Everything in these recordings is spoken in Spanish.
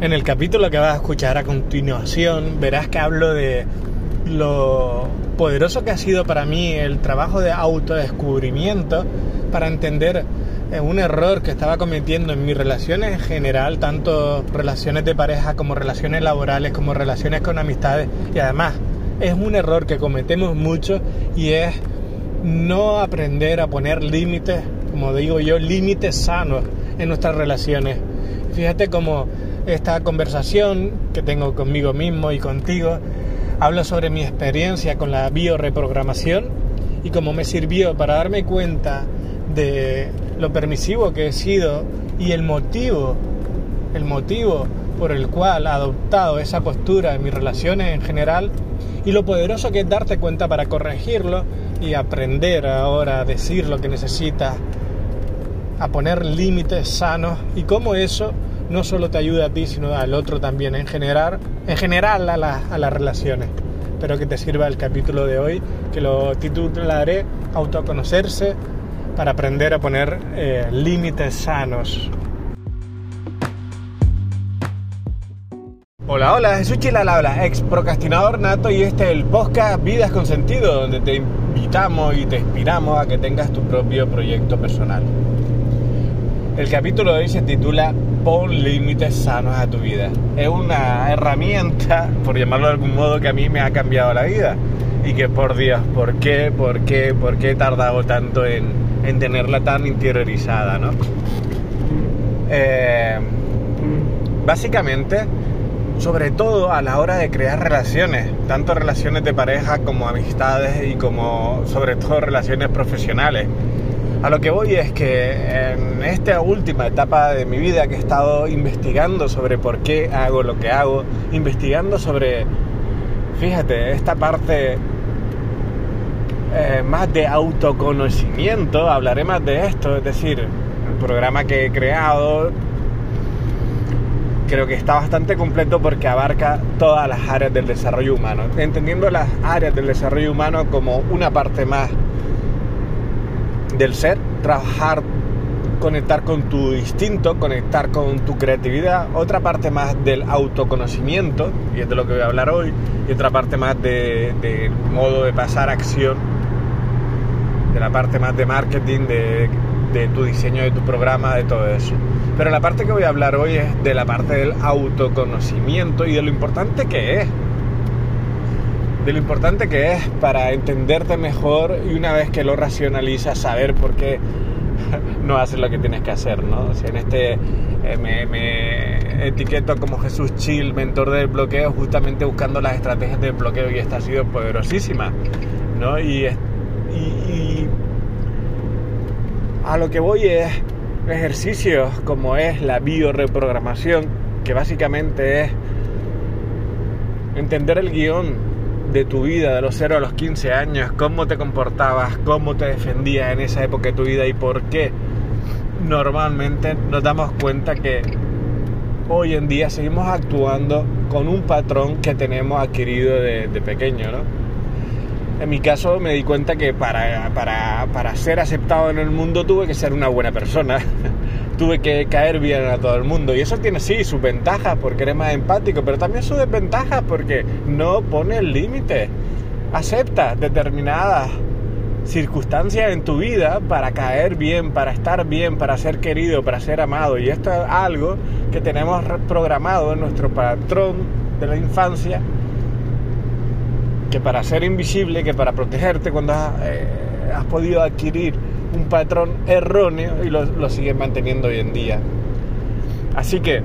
En el capítulo que vas a escuchar a continuación verás que hablo de lo poderoso que ha sido para mí el trabajo de autodescubrimiento para entender eh, un error que estaba cometiendo en mis relaciones en general, tanto relaciones de pareja como relaciones laborales, como relaciones con amistades. Y además es un error que cometemos mucho y es no aprender a poner límites, como digo yo, límites sanos en nuestras relaciones. Fíjate cómo esta conversación que tengo conmigo mismo y contigo habla sobre mi experiencia con la bioreprogramación y cómo me sirvió para darme cuenta de lo permisivo que he sido y el motivo, el motivo por el cual he adoptado esa postura en mis relaciones en general y lo poderoso que es darte cuenta para corregirlo y aprender ahora a decir lo que necesitas, a poner límites sanos y cómo eso no solo te ayuda a ti, sino al otro también, en general, en general a, las relaciones. Espero que te sirva el capítulo de hoy, que lo titularé Autoconocerse para aprender a poner eh, límites sanos. Hola, hola, Jesús Chilal habla, ex procrastinador nato y este es el podcast Vidas con Sentido, donde te invitamos y te inspiramos a que tengas tu propio proyecto personal. El capítulo de hoy se titula Pon límites sanos a tu vida. Es una herramienta, por llamarlo de algún modo, que a mí me ha cambiado la vida. Y que por Dios, ¿por qué, por qué, por qué he tardado tanto en, en tenerla tan interiorizada, ¿no? Eh, básicamente, sobre todo a la hora de crear relaciones, tanto relaciones de pareja como amistades y como sobre todo relaciones profesionales. A lo que voy es que en esta última etapa de mi vida que he estado investigando sobre por qué hago lo que hago, investigando sobre, fíjate, esta parte eh, más de autoconocimiento, hablaré más de esto, es decir, el programa que he creado creo que está bastante completo porque abarca todas las áreas del desarrollo humano, entendiendo las áreas del desarrollo humano como una parte más del ser, trabajar, conectar con tu instinto, conectar con tu creatividad, otra parte más del autoconocimiento, y es de lo que voy a hablar hoy, y otra parte más del de modo de pasar acción, de la parte más de marketing, de, de tu diseño de tu programa, de todo eso. Pero la parte que voy a hablar hoy es de la parte del autoconocimiento y de lo importante que es de lo importante que es para entenderte mejor y una vez que lo racionalizas saber por qué no haces lo que tienes que hacer, ¿no? en este eh, me, etiqueto como Jesús Chill, mentor del bloqueo, justamente buscando las estrategias del bloqueo y esta ha sido poderosísima, ¿no? Y, y a lo que voy es ejercicios como es la bioreprogramación, que básicamente es entender el guion de tu vida, de los 0 a los 15 años, cómo te comportabas, cómo te defendías en esa época de tu vida y por qué normalmente nos damos cuenta que hoy en día seguimos actuando con un patrón que tenemos adquirido de, pequeño, ¿no? En mi caso me di cuenta que para, para, para ser aceptado en el mundo tuve que ser una buena persona. tuve que caer bien a todo el mundo. Y eso tiene sí sus ventajas porque eres más empático, pero también sus desventajas porque no pone el límite. Acepta determinadas circunstancias en tu vida para caer bien, para estar bien, para ser querido, para ser amado. Y esto es algo que tenemos programado en nuestro patrón de la infancia, que para ser invisible, que para protegerte cuando has, eh, has podido adquirir un patrón erróneo y lo, lo siguen manteniendo hoy en día. Así que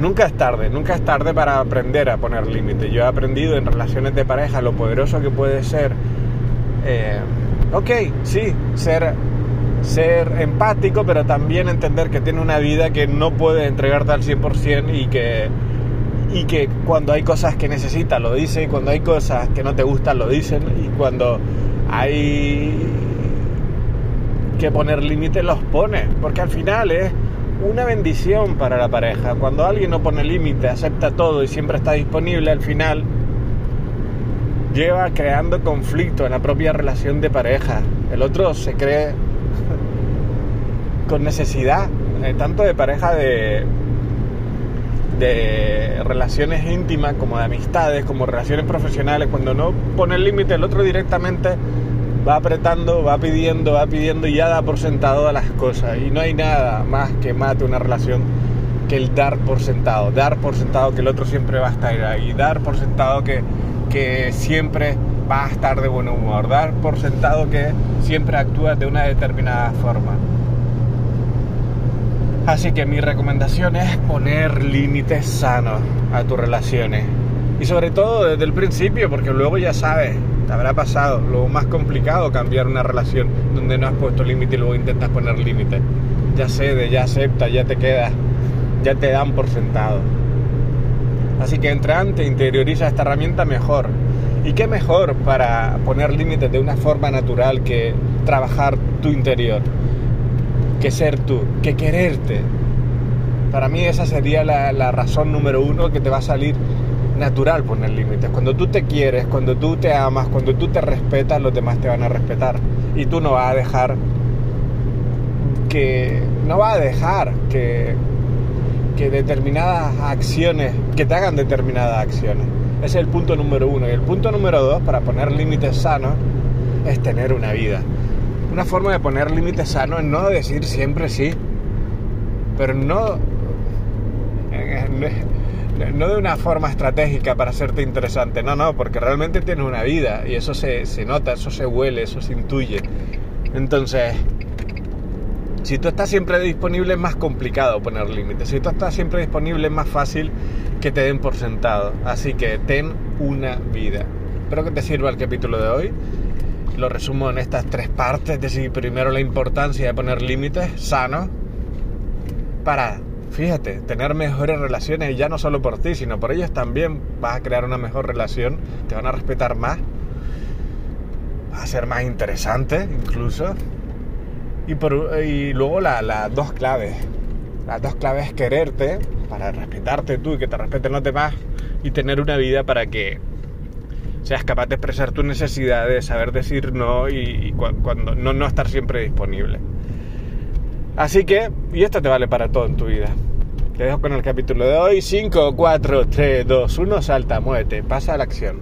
nunca es tarde, nunca es tarde para aprender a poner límites. Yo he aprendido en relaciones de pareja lo poderoso que puede ser, eh, ok, sí, ser, ser empático, pero también entender que tiene una vida que no puede entregarte al 100% y que, y que cuando hay cosas que necesita lo dice, y cuando hay cosas que no te gustan lo dicen, y cuando hay que poner límites los pone, porque al final es una bendición para la pareja. Cuando alguien no pone límite, acepta todo y siempre está disponible, al final lleva creando conflicto en la propia relación de pareja. El otro se cree con necesidad, eh, tanto de pareja de, de relaciones íntimas, como de amistades, como relaciones profesionales, cuando no pone límite, el otro directamente va apretando, va pidiendo, va pidiendo y ya da por sentado a las cosas. Y no hay nada más que mate una relación que el dar por sentado. Dar por sentado que el otro siempre va a estar ahí. Dar por sentado que, que siempre va a estar de buen humor. Dar por sentado que siempre actúa de una determinada forma. Así que mi recomendación es poner límites sanos a tus relaciones. Y sobre todo desde el principio, porque luego ya sabes, te habrá pasado, lo más complicado cambiar una relación donde no has puesto límite y luego intentas poner límite. Ya cede, ya acepta, ya te quedas, ya te dan por sentado. Así que entre antes interioriza esta herramienta mejor. ¿Y qué mejor para poner límites de una forma natural que trabajar tu interior? que ser tú, que quererte. Para mí esa sería la, razón número uno que te va a salir natural poner límites. Cuando tú te quieres, cuando tú te amas, cuando tú te respetas, los demás te van a respetar. Y tú no vas a dejar que... No vas a dejar que, que determinadas acciones, que te hagan determinadas acciones. Ese es el punto número uno. Y el punto número dos, para poner límites sanos, es tener una vida una forma de poner límites sanos es no decir siempre sí, pero no, no de una forma estratégica para hacerte interesante, no, no, porque realmente tienes una vida y eso se, se nota, eso se huele, eso se intuye. Entonces, si tú estás siempre disponible es más complicado poner límites. Si tú estás siempre disponible es más fácil que te den por sentado. Así que ten una vida. Espero que te sirva el capítulo de hoy lo resumo en estas tres partes, es decir, primero la importancia de poner límites sanos para, fíjate, tener mejores relaciones, ya no solo por ti, sino por ellos también vas a crear una mejor relación, te van a respetar más, va a ser más interesante incluso. Y, y luego las dos claves, las dos claves es quererte, para respetarte tú y que te respeten los demás, y tener una vida para que seas capaz de expresar tus necesidades, saber decir no y, cuando no estar siempre disponible. Así que, y esto te vale para todo en tu vida. Te dejo con el capítulo de hoy. 5, 4, 3, 2, 1, salta, muévete, pasa a la acción.